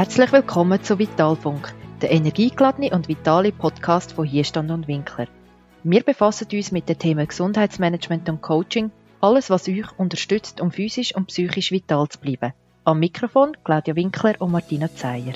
Herzlich willkommen zu Vitalfunk, der energiegeladene und vitale Podcast von Hierstand und Winkler. Wir befassen uns mit den Themen Gesundheitsmanagement und Coaching, alles was euch unterstützt, um physisch und psychisch vital zu bleiben. Am Mikrofon Claudia Winkler und Martina Zeyer.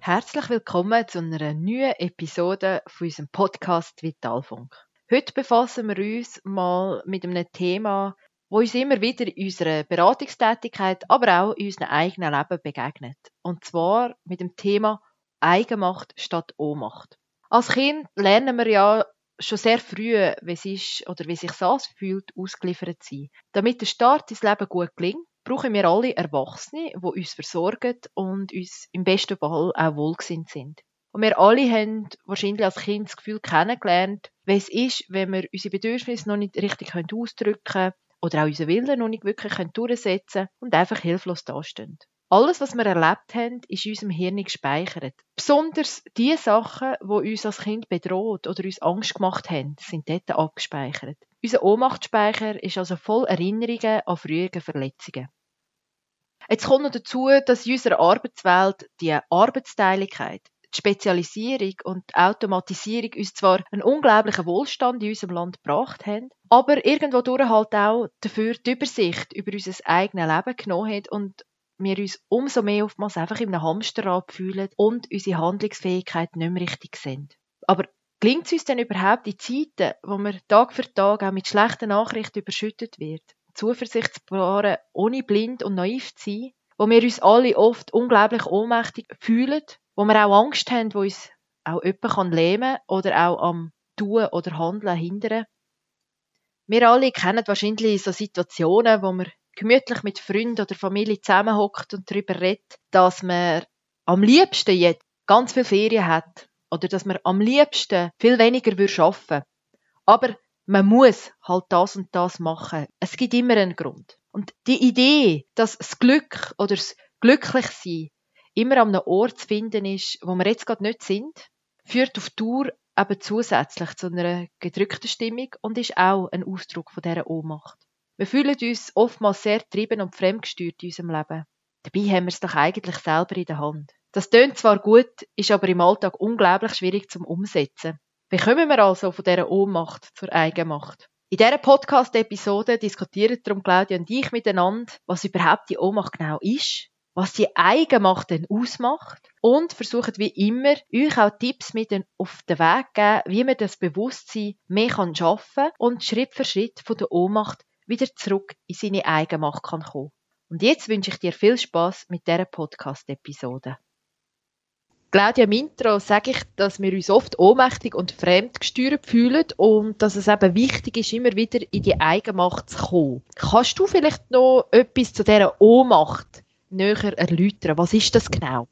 Herzlich willkommen zu einer neuen Episode von unserem Podcast Vitalfunk. Heute befassen wir uns mal mit einem Thema, wo uns immer wieder in unserer Beratungstätigkeit, aber auch in unserem eigenen Leben begegnet. Und zwar mit dem Thema Eigenmacht statt Ohnmacht. Als Kind lernen wir ja schon sehr früh, wie es ist oder wie sich das fühlt, ausgeliefert zu sein. Damit der Start ins Leben gut gelingt, brauchen wir alle Erwachsene, die uns versorgen und uns im besten Fall auch wohlgesinnt sind. Und wir alle haben wahrscheinlich als Kind das Gefühl kennengelernt, wie es ist, wenn wir unsere Bedürfnisse noch nicht richtig ausdrücken können oder auch unseren Willen noch nicht wirklich durchsetzen können und einfach hilflos dastehen. Alles, was wir erlebt haben, ist in unserem Hirn gespeichert. Besonders die Sachen, die uns als Kind bedroht oder uns Angst gemacht haben, sind dort abgespeichert. Unser Ohnmachtsspeicher ist also voll Erinnerungen an frühere Verletzungen. Jetzt kommt noch dazu, dass in unserer Arbeitswelt die Arbeitsteiligkeit, die Spezialisierung und die Automatisierung uns zwar einen unglaublichen Wohlstand in unserem Land gebracht haben, aber irgendwo durch halt auch dafür die Übersicht über unser eigenes Leben genommen hat und wir uns umso mehr oftmals einfach in einem Hamsterrad fühlen und unsere Handlungsfähigkeit nicht mehr richtig sind. Aber gelingt es uns denn überhaupt in Zeiten, wo man Tag für Tag auch mit schlechten Nachrichten überschüttet wird, Zuversicht zu bewahren, ohne blind und naiv zu sein, wo wir uns alle oft unglaublich ohnmächtig fühlen, wo wir auch Angst haben, wo uns auch jemand kann lähmen oder auch am Tun oder Handeln hindern. Wir alle kennen wahrscheinlich so Situationen, wo wir gemütlich mit Freunden oder Familie zusammenhockt und darüber redet, dass man am liebsten jetzt ganz viel Ferien hat oder dass man am liebsten viel weniger würde arbeiten. Aber man muss halt das und das machen. Es gibt immer einen Grund. Und die Idee, dass das Glück oder das Glücklichsein immer an einem Ort zu finden ist, wo wir jetzt gerade nicht sind, führt auf Tour eben zusätzlich zu einer gedrückten Stimmung und ist auch ein Ausdruck von dieser Ohnmacht. Wir fühlen uns oftmals sehr getrieben und fremdgesteuert in unserem Leben. Dabei haben wir es doch eigentlich selber in der Hand. Das tönt zwar gut, ist aber im Alltag unglaublich schwierig zum Umsetzen. Wie kommen wir also von dieser Ohnmacht zur Eigenmacht? In dieser Podcast-Episode diskutieren darum Claudia und ich miteinander, was überhaupt die Ohnmacht genau ist, was die Eigenmacht denn ausmacht und versuchen wie immer, euch auch Tipps mit auf den Weg zu geben, wie man das Bewusstsein mehr kann schaffen und Schritt für Schritt von der Ohnmacht wieder zurück in seine Eigenmacht kann kommen. Und jetzt wünsche ich dir viel Spaß mit dieser Podcast-Episode. Claudia im Intro sage ich, dass wir uns oft ohnmächtig und fremdgesteuert fühlen und dass es eben wichtig ist, immer wieder in die Eigenmacht zu kommen. Kannst du vielleicht noch etwas zu dieser Ohnmacht näher erläutern? Was ist das genau?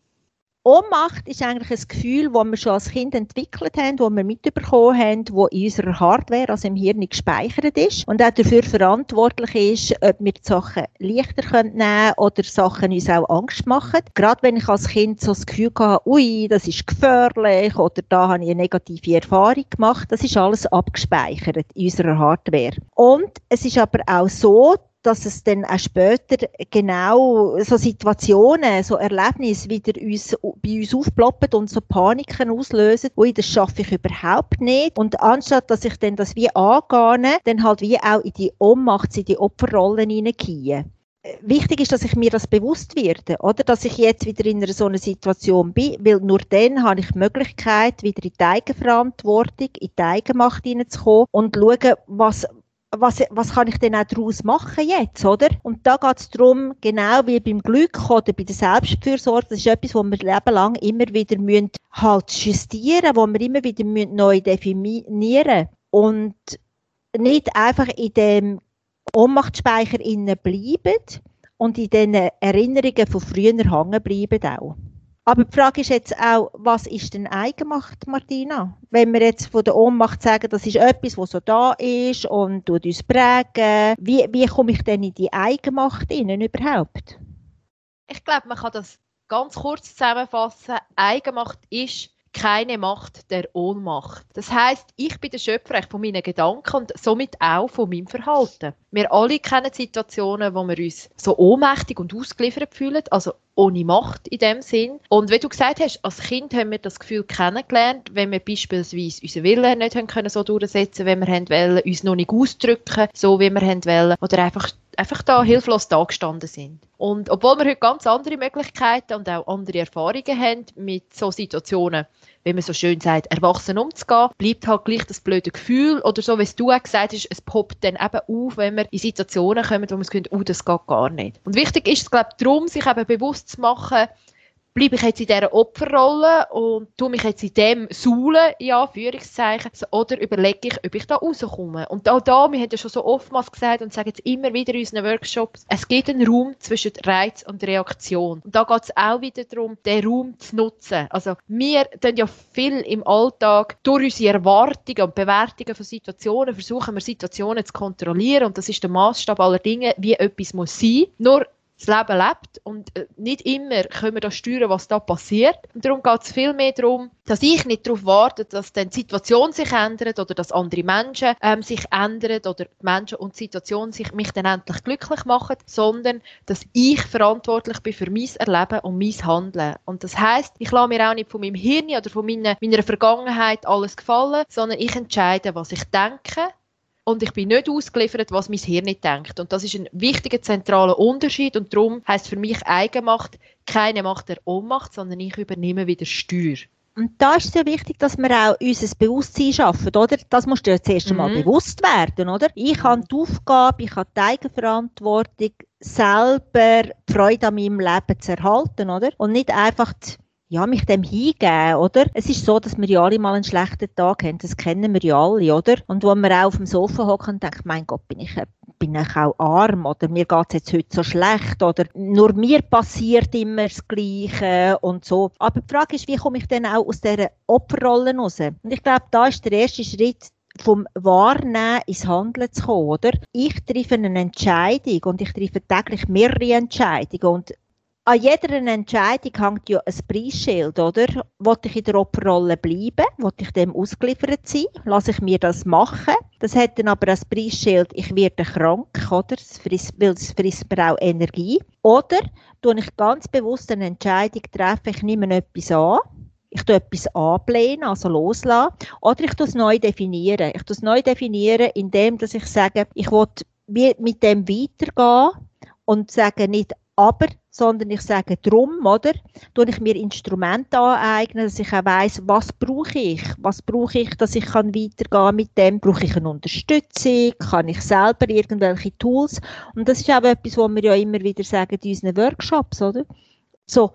Ohnmacht ist eigentlich ein Gefühl, das wir schon als Kind entwickelt haben, das wir mitbekommen haben, das in unserer Hardware, also im Hirn gespeichert ist und auch dafür verantwortlich ist, ob wir die Sachen leichter nehmen können oder Sachen uns auch Angst machen. Gerade wenn ich als Kind so das Gefühl hatte, ui, das ist gefährlich oder da habe ich eine negative Erfahrung gemacht, das ist alles abgespeichert in unserer Hardware. Und es ist aber auch so, dass es dann auch später genau so Situationen, so Erlebnisse wieder uns, bei uns aufploppen und so Paniken auslösen, ui, das schaffe ich überhaupt nicht. Und anstatt, dass ich dann das wie angehe, dann halt wie auch in die Ohnmacht, in die Opferrolle hineingehe wichtig ist, dass ich mir das bewusst werde, oder? Dass ich jetzt wieder in einer so einer Situation bin, weil nur dann habe ich die Möglichkeit, wieder in die Eigenverantwortung, in die Eigenmacht hineinzukommen und schauen, was, was, was kann ich denn auch daraus machen jetzt, oder? Und da geht es darum, genau wie beim Glück oder bei der Selbstfürsorge, das ist etwas, wo wir Leben lang immer wieder müssen halt justieren, wo wir immer wieder müssen neu definieren und nicht einfach in dem Ohnmachtsspeicher innen bleiben und in den Erinnerungen von früher hängen bleiben auch. Aber die Frage ist jetzt auch, was ist denn Eigenmacht, Martina? Wenn wir jetzt von der Ohnmacht sagen, das ist etwas, was so da ist und tut uns prägen, wie, wie komme ich denn in die Eigenmacht innen überhaupt? Ich glaube, man kann das ganz kurz zusammenfassen. Eigenmacht ist keine Macht der Ohnmacht. Das heißt, ich bin der Schöpfer von meinen Gedanken und somit auch von meinem Verhalten. Wir alle kennen Situationen, wo wir uns so ohnmächtig und ausgeliefert fühlen, also ohne Macht in dem Sinn. Und wie du gesagt hast, als Kind haben wir das Gefühl kennengelernt, wenn wir beispielsweise unseren Willen nicht haben können so durchsetzen, wenn wir wollen, uns noch nicht ausdrücken, so wie wir wollen, oder einfach einfach da hilflos dagestanden sind. Und obwohl wir heute ganz andere Möglichkeiten und auch andere Erfahrungen haben mit so Situationen, wie man so schön sagt, erwachsen umzugehen, bleibt halt gleich das blöde Gefühl oder so, wie es du auch gesagt hast, es poppt dann eben auf, wenn wir in Situationen kommen, wo man das Gefühl oh, das geht gar nicht. Und wichtig ist es, glaube ich, darum, sich eben bewusst zu machen, bleibe ich jetzt in dieser Opferrolle und tue mich jetzt in dem suhlen, in Anführungszeichen, oder überlege ich, ob ich da rauskomme. Und auch da, wir haben ja schon so oftmals gesagt und sagen es immer wieder in unseren Workshops, es gibt einen Raum zwischen Reiz und Reaktion. Und da geht es auch wieder darum, den Raum zu nutzen. Also wir tun ja viel im Alltag durch unsere Erwartungen und Bewertungen von Situationen versuchen wir Situationen zu kontrollieren und das ist der Maßstab aller Dinge, wie etwas muss sein. Nur das Leben lebt und äh, nicht immer können wir da steuern, was da passiert. Und darum geht es viel mehr darum, dass ich nicht darauf warte, dass dann die Situation sich ändert oder dass andere Menschen ähm, sich ändern oder die Menschen und die Situation sich mich dann endlich glücklich machen, sondern dass ich verantwortlich bin für mein Erleben und mein Handeln. Und das heißt, ich lasse mir auch nicht von meinem Hirn oder von meiner, meiner Vergangenheit alles gefallen, sondern ich entscheide, was ich denke, und ich bin nicht ausgeliefert, was mein Hirn nicht denkt. Und das ist ein wichtiger zentraler Unterschied und darum heißt für mich Eigenmacht keine Macht der Ohnmacht, sondern ich übernehme wieder Steuer. Und da ist es ja wichtig, dass wir auch unser Bewusstsein schaffen, oder? Das musst du ja zuerst mhm. einmal bewusst werden, oder? Ich habe die Aufgabe, ich habe die Eigenverantwortung, selber die Freude an meinem Leben zu erhalten, oder? Und nicht einfach die ja, mich dem hingeben, oder? Es ist so, dass wir ja alle mal einen schlechten Tag haben, das kennen wir ja alle, oder? Und wo wir auch auf dem Sofa hocken und denken, mein Gott, bin ich, bin ich auch arm, oder mir geht's jetzt heute so schlecht, oder nur mir passiert immer das Gleiche und so. Aber die Frage ist, wie komme ich denn auch aus dieser Opferrolle raus? Und ich glaube, da ist der erste Schritt, vom Wahrnehmen ins Handeln zu kommen, oder? Ich treffe eine Entscheidung und ich treffe täglich mehrere Entscheidungen und an jeder Entscheidung hängt ja ein Preisschild, oder? Wollte ich in der Opferrolle bleiben? Wollte ich dem ausgeliefert sein? Lasse ich mir das machen? Das hat dann aber als Preisschild, ich werde krank, oder? Das frisst, weil es frisst mir auch Energie. Oder tue ich ganz bewusst eine Entscheidung treffen, ich nehme etwas an, ich tue etwas ablehnen, also loslassen, oder ich tue es neu definieren. Ich tue es neu definieren, indem dass ich sage, ich will mit dem weitergehen und sage nicht aber, sondern ich sage drum, oder, tue ich mir Instrumente aneignen, dass ich auch weiss, was brauche ich, was brauche ich, dass ich kann weitergehen mit dem, brauche ich eine Unterstützung, kann ich selber irgendwelche Tools und das ist auch etwas, was wir ja immer wieder sagen in unseren Workshops, oder? So,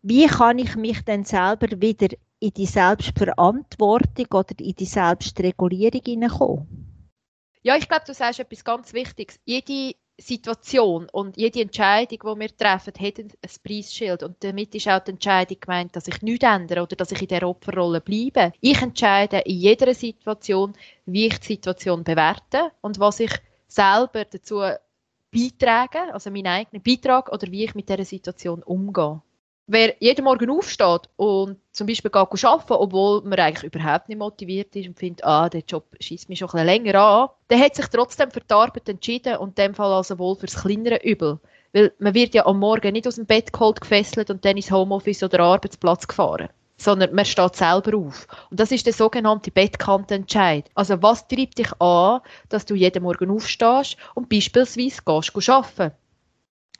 wie kann ich mich denn selber wieder in die Selbstverantwortung oder in die Selbstregulierung hineinkommen? Ja, ich glaube, du sagst etwas ganz Wichtiges. Jede Situation und jede Entscheidung, die wir treffen, hat ein Preisschild. Und damit ist auch die Entscheidung gemeint, dass ich nichts ändere oder dass ich in der Opferrolle bleibe. Ich entscheide in jeder Situation, wie ich die Situation bewerte und was ich selber dazu beitrage, also meinen eigenen Beitrag oder wie ich mit dieser Situation umgehe. Wer jeden Morgen aufsteht und zum Beispiel geht arbeiten, obwohl man eigentlich überhaupt nicht motiviert ist und findet, ah, der Job schießt mich schon ein länger an, der hat sich trotzdem für die Arbeit entschieden und in dem Fall also wohl fürs kleinere Übel. Weil man wird ja am Morgen nicht aus dem Bett geholt, gefesselt und dann ins Homeoffice oder Arbeitsplatz gefahren sondern man steht selber auf. Und das ist der sogenannte Bettkantenentscheid. Also was treibt dich an, dass du jeden Morgen aufstehst und beispielsweise gehst arbeiten?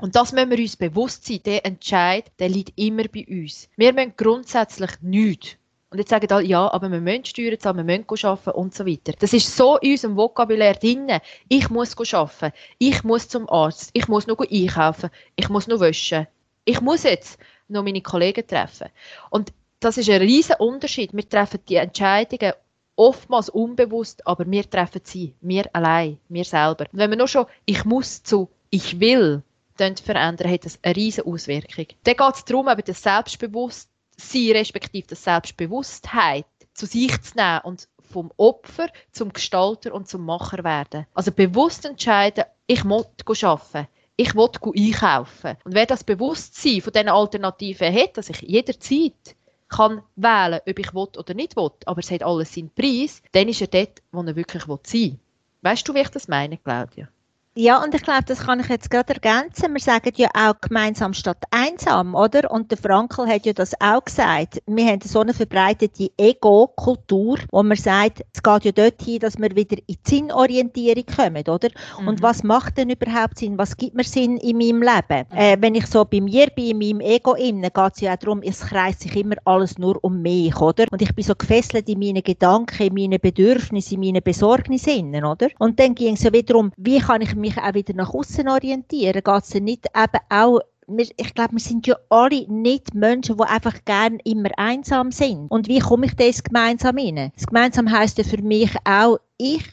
Und das müssen wir uns bewusst sein. Der Entscheid, der liegt immer bei uns. Wir müssen grundsätzlich nichts. Und jetzt sagen alle, ja, aber wir müssen Steuern zahlen, wir müssen arbeiten und so weiter. Das ist so in unserem Vokabular drin. Ich muss arbeiten, ich muss zum Arzt, ich muss noch einkaufen, ich muss noch waschen. Ich muss jetzt noch meine Kollegen treffen. Und das ist ein riesiger Unterschied. Wir treffen die Entscheidungen oftmals unbewusst, aber wir treffen sie, wir allein, wir selber. Und wenn wir nur schon ich muss zu ich will verändern, hat das eine riesige Auswirkung. Dann geht es darum, eben das Selbstbewusstsein, respektive das Selbstbewusstheit zu sich zu nehmen und vom Opfer zum Gestalter und zum Macher werden. Also bewusst entscheiden, ich muss arbeiten. Ich will einkaufen. Und wer das Bewusstsein von diesen Alternativen hat, dass ich jederzeit kann wählen, ob ich will oder nicht will, aber es hat alles seinen Preis, dann ist er dort, wo er wirklich sein will. Weißt du, wie ich das meine, Claudia? Ja, und ich glaube, das kann ich jetzt gerade ergänzen. Wir sagen ja auch gemeinsam statt einsam, oder? Und der Frankl hat ja das auch gesagt. Wir haben so eine verbreitete Ego-Kultur, wo man sagt, es geht ja dorthin, dass wir wieder in die Sinnorientierung kommen, oder? Mhm. Und was macht denn überhaupt Sinn? Was gibt mir Sinn in meinem Leben? Mhm. Äh, wenn ich so bei mir bin, in meinem Ego innen, geht es ja auch darum, es kreist sich immer alles nur um mich, oder? Und ich bin so gefesselt in meinen Gedanken, in meinen Bedürfnissen, in meinen Besorgnissen, oder? Und dann ging es ja wieder darum, wie kann ich mich mich auch wieder nach außen orientieren? Geht es nicht eben auch ich glaube, wir sind ja alle nicht Menschen, die einfach gerne immer einsam sind. Und wie komme ich das gemeinsam hin? Das gemeinsam heißt ja für mich auch, ich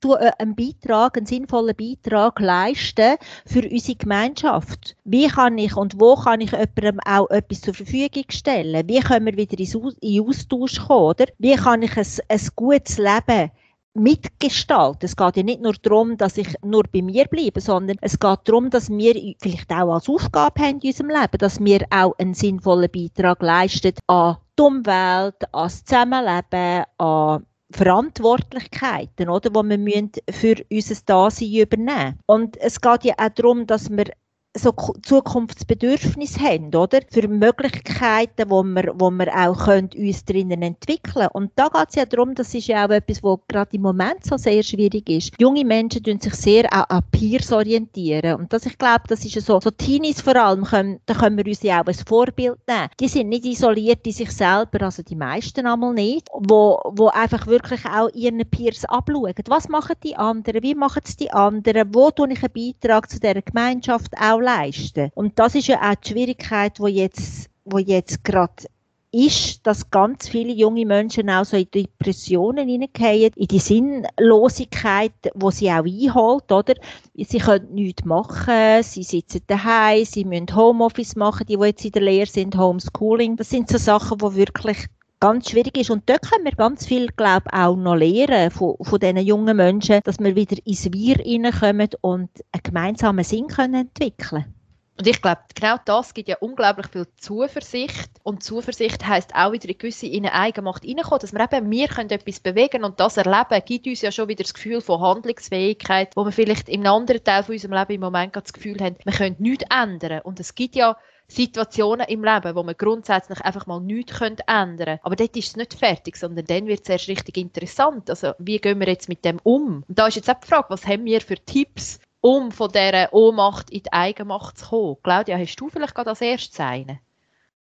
tue einen Beitrag, einen sinnvollen Beitrag leisten für unsere Gemeinschaft. Wie kann ich und wo kann ich jemandem auch etwas zur Verfügung stellen? Wie können wir wieder in Austausch kommen? Oder? Wie kann ich ein, ein gutes Leben mitgestalten. Es geht ja nicht nur darum, dass ich nur bei mir bleibe, sondern es geht darum, dass wir vielleicht auch als Aufgabe haben in unserem Leben, dass wir auch einen sinnvollen Beitrag leisten an die Umwelt, an das Zusammenleben, an Verantwortlichkeiten, oder, die wir für unser Dasein übernehmen müssen. Und es geht ja auch darum, dass wir so Zukunftsbedürfnisse haben, oder? Für Möglichkeiten, wo wir, wo wir auch können, uns drinnen entwickeln Und da geht es ja darum, das ist ja auch etwas, was gerade im Moment so sehr schwierig ist. Junge Menschen tun sich sehr auch an Peers orientieren. Und das, ich glaube, das ist ja so, so Teenies vor allem, können, da können wir uns ja auch als Vorbild nehmen. Die sind nicht isoliert in sich selber, also die meisten einmal nicht, wo, wo einfach wirklich auch ihren Peers abschauen. Was machen die anderen? Wie machen es die anderen? Wo tue ich einen Beitrag zu dieser Gemeinschaft auch leisten. Und das ist ja auch die Schwierigkeit, wo jetzt, wo jetzt gerade ist, dass ganz viele junge Menschen auch so in Depressionen hineingehen, in die Sinnlosigkeit, wo sie auch einholt, oder? Sie können nichts machen, sie sitzen daheim, sie müssen Homeoffice machen, die, die jetzt in der Lehre sind, Homeschooling. Das sind so Sachen, wo wirklich ganz schwierig ist. Und dort können wir ganz viel, glaube ich, auch noch lernen von, von diesen jungen Menschen, dass wir wieder ins Wir hineinkommen und einen gemeinsamen Sinn können entwickeln und ich glaube, genau das gibt ja unglaublich viel Zuversicht. Und Zuversicht heißt auch wieder in gewisse in eine Eigenmacht reinkommen, dass wir eben, wir können etwas bewegen und das erleben, gibt uns ja schon wieder das Gefühl von Handlungsfähigkeit, wo wir vielleicht einem anderen Teil von unserem Leben im Moment das Gefühl haben, wir können nichts ändern. Und es gibt ja Situationen im Leben, wo man grundsätzlich einfach mal nichts ändern können. Aber dort ist es nicht fertig, sondern dann wird es erst richtig interessant. Also, wie gehen wir jetzt mit dem um? Und da ist jetzt auch die Frage, was haben wir für Tipps, um von dieser Ohnmacht in die Eigenmacht zu kommen? Claudia, hast du vielleicht gerade als erstes einen?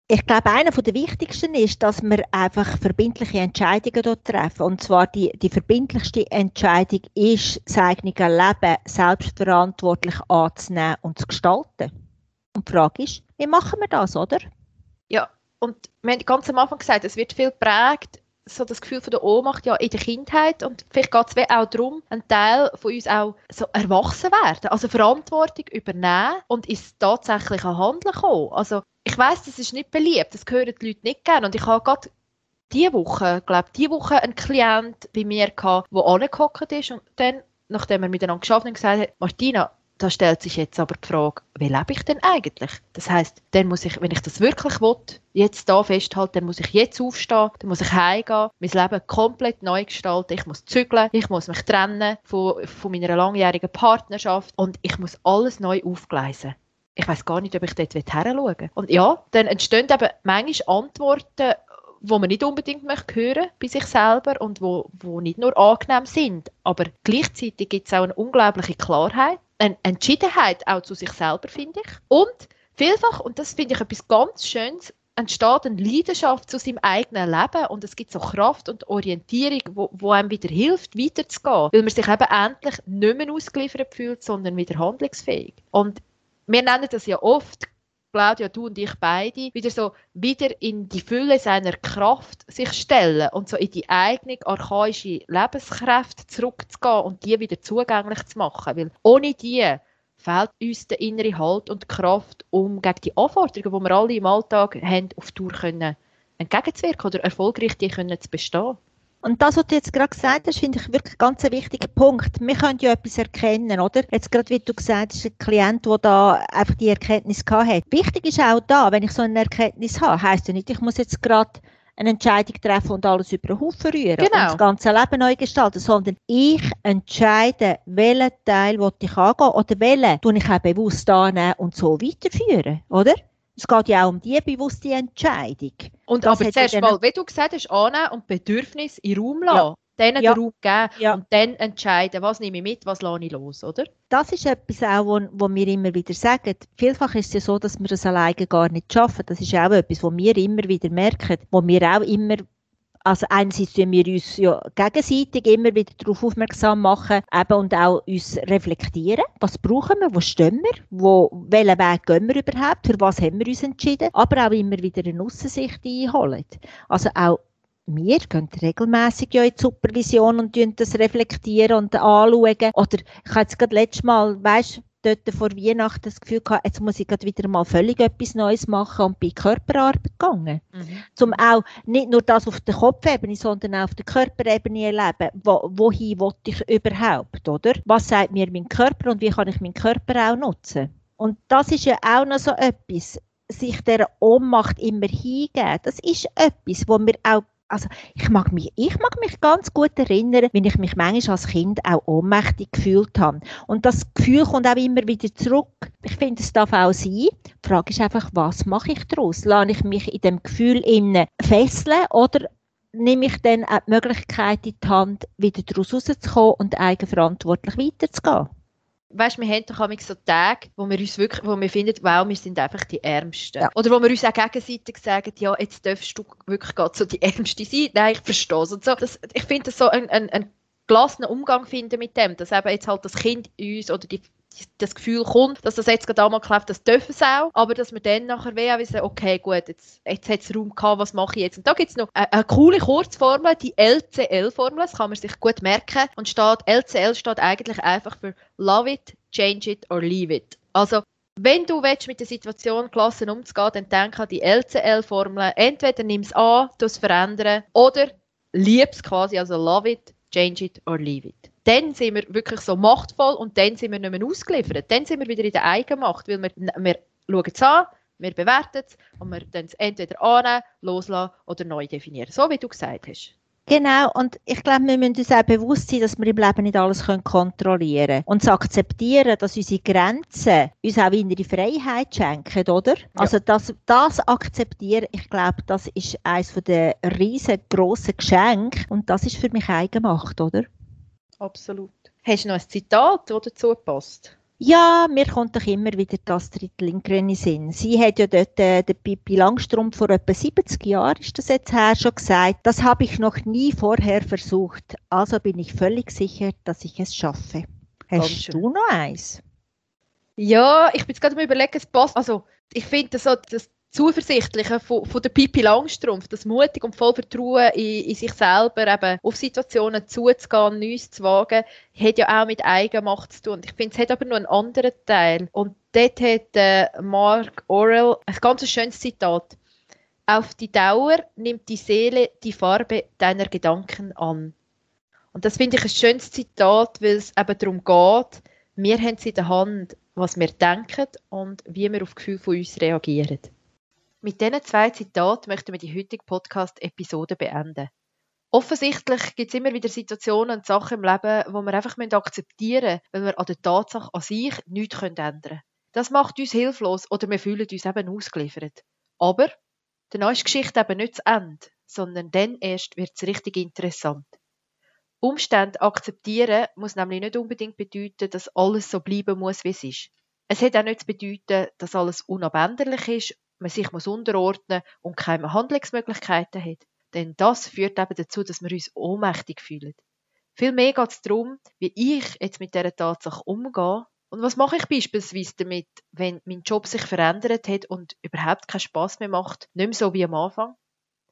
Ich glaube, einer der wichtigsten ist, dass wir einfach verbindliche Entscheidungen dort treffen. Und zwar die, die verbindlichste Entscheidung ist, das eigene Leben selbstverantwortlich anzunehmen und zu gestalten. Und die Frage ist, wie machen wir das, oder? Ja, und wir haben ganz am Anfang gesagt, es wird viel prägt, so das Gefühl von der Ohnmacht ja in der Kindheit. Und vielleicht geht es auch darum, ein Teil von uns auch so erwachsen werden, also Verantwortung übernehmen und ins tatsächliche Handeln kommen. Also ich weiß, das ist nicht beliebt, das hören die Leute nicht gerne. Und ich habe gerade diese Woche, glaube diese Woche einen Klient bei mir gehabt, der angehockt ist. Und dann, nachdem er miteinander geschafft hat, gesagt hat, Martina, da stellt sich jetzt aber die Frage, wie lebe ich denn eigentlich? Das heißt, dann muss ich, wenn ich das wirklich will, jetzt da festhalten, dann muss ich jetzt aufstehen, dann muss ich heimgehen, mein Leben komplett neu gestalten, ich muss zügeln, ich muss mich trennen von, von meiner langjährigen Partnerschaft und ich muss alles neu aufgleisen. Ich weiß gar nicht, ob ich dort hinschauen will. Und ja, dann entstehen eben manchmal Antworten, wo man nicht unbedingt möchte hören bei sich selber und wo, wo nicht nur angenehm sind, aber gleichzeitig gibt es auch eine unglaubliche Klarheit eine Entschiedenheit auch zu sich selber, finde ich. Und vielfach, und das finde ich etwas ganz Schönes, entsteht eine Leidenschaft zu seinem eigenen Leben und es gibt so Kraft und Orientierung, wo, wo einem wieder hilft, weiterzugehen, weil man sich eben endlich nicht mehr ausgeliefert fühlt, sondern wieder handlungsfähig. Und wir nennen das ja oft Claudia, du und ich beide, wieder so wieder in die Fülle seiner Kraft sich stellen und so in die eigene archaische Lebenskraft zurückzugehen und die wieder zugänglich zu machen. Weil ohne die fehlt uns der innere Halt und Kraft, um gegen die Anforderungen, die wir alle im Alltag haben, auf Tour können entgegenzuwirken oder erfolgreich die können zu bestehen. Und das, was du jetzt gerade gesagt hast, finde ich wirklich ganz ein wichtiger Punkt. Wir können ja etwas erkennen, oder? Jetzt gerade, wie du gesagt hast, ein Klient, der da einfach die Erkenntnis gehabt hat. Wichtig ist auch da, wenn ich so eine Erkenntnis habe, heisst ja nicht, ich muss jetzt gerade eine Entscheidung treffen und alles über den Haufen rühren Genau. und das ganze Leben neu gestalten, sondern ich entscheide, welchen Teil will ich angehen oder welchen tue ich auch bewusst annehmen und so weiterführen, oder? Es geht ja auch um die bewusste Entscheidung. Und Das aber ja zuerst mal, wie du gesagt hast, annehmen und Bedürfnis in den Raum lassen. Denen Ja. den Raum geben Ja. und dann entscheiden, was nehme ich mit, was lasse ich los, oder? Das ist etwas auch, wo, wo wir immer wieder sagen. Vielfach ist es ja so, dass wir das alleine gar nicht schaffen. Das ist auch etwas, wo wir immer wieder merken, wo wir auch immer also einerseits tun wir uns ja gegenseitig immer wieder darauf aufmerksam machen eben und auch uns reflektieren. Was brauchen wir? Wo stehen wir? Wo, welchen Weg gehen wir überhaupt? Für was haben wir uns entschieden? Aber auch immer wieder eine Aussensicht einholen. Also auch wir gehen regelmäßig ja in die Supervision und das reflektieren und anschauen. Oder ich habe jetzt gerade letztes Mal, weißt dort vor Weihnachten das Gefühl gehabt, jetzt muss ich gerade wieder mal völlig etwas Neues machen und bin Körperarbeit gegangen. Zum auch nicht nur das auf der Kopfebene, sondern auch auf der Körperebene erleben. Wo, wohin will ich überhaupt, oder? Was sagt mir mein Körper und wie kann ich meinen Körper auch nutzen? Und das ist ja auch noch so etwas, sich der Ohnmacht immer hingeben. Das ist etwas, wo wir auch also ich mag mich, ich mag mich ganz gut erinnern, wenn ich mich manchmal als Kind auch ohnmächtig gefühlt habe. Und das Gefühl kommt auch immer wieder zurück. Ich finde, es darf auch sein. Die Frage ist einfach, was mache ich daraus? Lasse ich mich in dem Gefühl innen fesseln oder nehme ich dann auch die Möglichkeit in die Hand, wieder daraus rauszukommen und eigenverantwortlich weiterzugehen? Weißt, wir haben doch manchmal so Tage, wo wir uns wirklich, wo wir finden, wow, wir sind einfach die Ärmsten. Ja. Oder wo wir uns auch gegenseitig sagen, ja, jetzt darfst du wirklich gerade so die Ärmste sein. Nein, ich verstehe es. Und so. Das, ich finde das so ein, ein, ein gelassenen Umgang finden mit dem, dass eben jetzt halt das Kind in uns oder die, das Gefühl kommt, dass das jetzt gerade einmal klappt, das dürfen sie auch, aber dass wir dann nachher wie wissen, okay, gut, jetzt, jetzt hat es Raum gehabt, was mache ich jetzt? Und da gibt es noch eine, eine coole Kurzformel, die LCL-Formel, das kann man sich gut merken und steht, LCL steht eigentlich einfach für Love it, Change it or Leave it. Also, wenn du willst, mit der Situation gelassen umzugehen, dann denk an die LCL-Formel. Entweder nimm es an, tu es verändern oder lieb es quasi, also love it, change it or leave it. Dann sind wir wirklich so machtvoll und dann sind wir nicht mehr ausgeliefert. Dann sind wir wieder in der Eigenmacht, weil wir, wir schauen es an, wir bewerten es und wir dann es entweder annehmen, loslassen oder neu definieren. So wie du gesagt hast. Genau, und ich glaube, wir müssen uns auch bewusst sein, dass wir im Leben nicht alles können kontrollieren können. Und zu akzeptieren, dass unsere Grenzen uns auch innere Freiheit schenken, oder? Also das, das akzeptieren, ich glaube, das ist eines der riesengroßen Geschenke und das ist für mich Eigenmacht, oder? Absolut. Hast du noch ein Zitat, das dazu passt? Ja, mir kommt doch immer wieder das Lindgren in Sinn. Sie hat ja dort äh, der Pippi Langstrumpf vor etwa 70 Jahren, ist das jetzt her, schon gesagt, das habe ich noch nie vorher versucht, also bin ich völlig sicher, dass ich es schaffe. Hast du noch eins? Ja, ich bin jetzt gerade mal überlegen, es passt. Also, ich finde so das Zuversichtliche von, von der Pippi Langstrumpf, das mutig und voll Vertrauen in, in sich selber, eben auf Situationen zuzugehen, Neues zu wagen, hat ja auch mit Eigenmacht zu tun. Ich finde, es hat aber noch einen anderen Teil. Und dort hat äh, Mark Orwell ein ganz schönes Zitat. Auf die Dauer nimmt die Seele die Farbe deiner Gedanken an. Und das finde ich ein schönes Zitat, weil es eben darum geht, wir haben es in der Hand, was wir denken und wie wir auf Gefühl von uns reagieren. Mit diesen zwei Zitaten möchten wir die heutige Podcast-Episode beenden. Offensichtlich gibt es immer wieder Situationen und Sachen im Leben, wo wir einfach akzeptieren müssen, weil wir an der Tatsache an sich nichts ändern können. Das macht uns hilflos oder wir fühlen uns eben ausgeliefert. Aber dann ist die Geschichte eben nicht zu Ende, sondern dann erst wird es richtig interessant. Umstände akzeptieren muss nämlich nicht unbedingt bedeuten, dass alles so bleiben muss, wie es ist. Es hat auch nicht zu bedeuten, dass alles unabänderlich ist, man sich muss unterordnen und keine Handlungsmöglichkeiten hat. Denn das führt eben dazu, dass wir uns ohnmächtig fühlen. Vielmehr geht es darum, wie ich jetzt mit dieser Tatsache umgehe und was mache ich beispielsweise damit, wenn mein Job sich verändert hat und überhaupt keinen Spaß mehr macht, nicht mehr so wie am Anfang.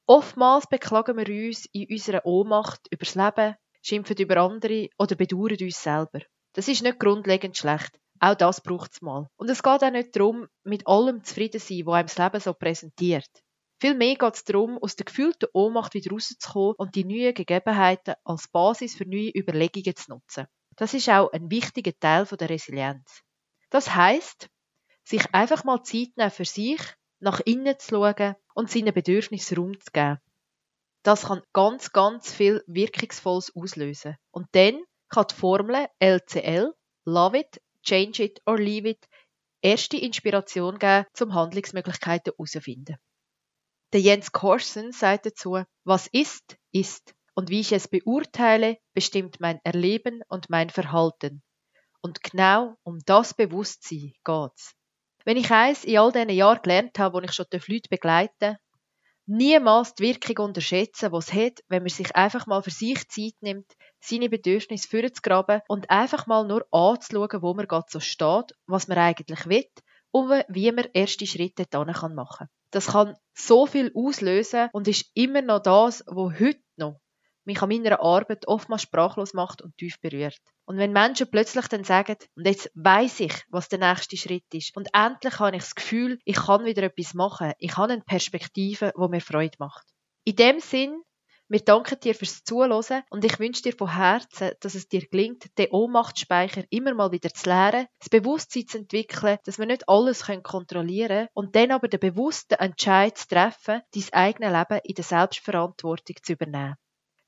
Oftmals beklagen wir uns in unserer Ohnmacht über das Leben, schimpfen über andere oder bedauern uns selber. Das ist nicht grundlegend schlecht. Auch das braucht es mal. Und es geht auch nicht darum, mit allem zufrieden zu sein, was einem das Leben so präsentiert. Vielmehr geht es darum, aus der gefühlten Ohnmacht wieder rauszukommen und die neuen Gegebenheiten als Basis für neue Überlegungen zu nutzen. Das ist auch ein wichtiger Teil der Resilienz. Das heißt, sich einfach mal Zeit nehmen für sich, nach innen zu schauen und seinen Bedürfnissen Raum zu geben. Das kann ganz, ganz viel Wirkungsvolles auslösen. Und dann kann die Formel LCL, Love it, Change it or Leave it, erste Inspiration geben, zum Handlungsmöglichkeiten herauszufinden. Der Jens Korsen sagt dazu, was ist, ist. Und wie ich es beurteile, bestimmt mein Erleben und mein Verhalten. Und genau um das Bewusstsein geht's. Wenn ich eins in all diesen Jahren gelernt habe, wo ich schon die Leute begleite, niemals die Wirkung unterschätzen, was es hat, wenn man sich einfach mal für sich Zeit nimmt, seine Bedürfnisse vorzugraben und einfach mal nur anzuschauen, wo man gerade so steht, was man eigentlich will und wie man erste Schritte dann machen kann. Das kann so viel auslösen und ist immer noch das, was heute noch mich an meiner Arbeit oftmals sprachlos macht und tief berührt. Und wenn Menschen plötzlich dann sagen, und jetzt weiß ich, was der nächste Schritt ist, und endlich habe ich das Gefühl, ich kann wieder etwas machen, ich habe eine Perspektive, wo mir Freude macht. In dem Sinn, wir danken dir fürs Zuhören und ich wünsche dir von Herzen, dass es dir gelingt, den Ohnmachtsspeicher immer mal wieder zu leeren, das Bewusstsein zu entwickeln, dass wir nicht alles kontrollieren können und dann aber den bewussten Entscheid zu treffen, dein eigenes Leben in der Selbstverantwortung zu übernehmen.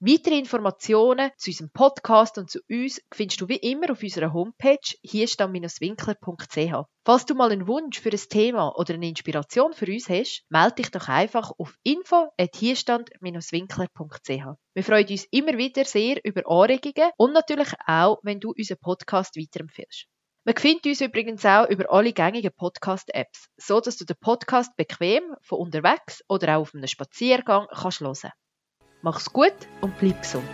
Weitere Informationen zu unserem Podcast und zu uns findest du wie immer auf unserer Homepage hierstamm-winkler.ch. Falls du mal einen Wunsch für ein Thema oder eine Inspiration für uns hast, melde dich doch einfach auf info@hierstand-winkler.ch. Wir freuen uns immer wieder sehr über Anregungen und natürlich auch, wenn du unseren Podcast weiterempfiehlst. Man findet uns übrigens auch über alle gängigen Podcast-Apps, so dass du den Podcast bequem von unterwegs oder auch auf einem Spaziergang kannst hören. Mach's gut und bleib gesund.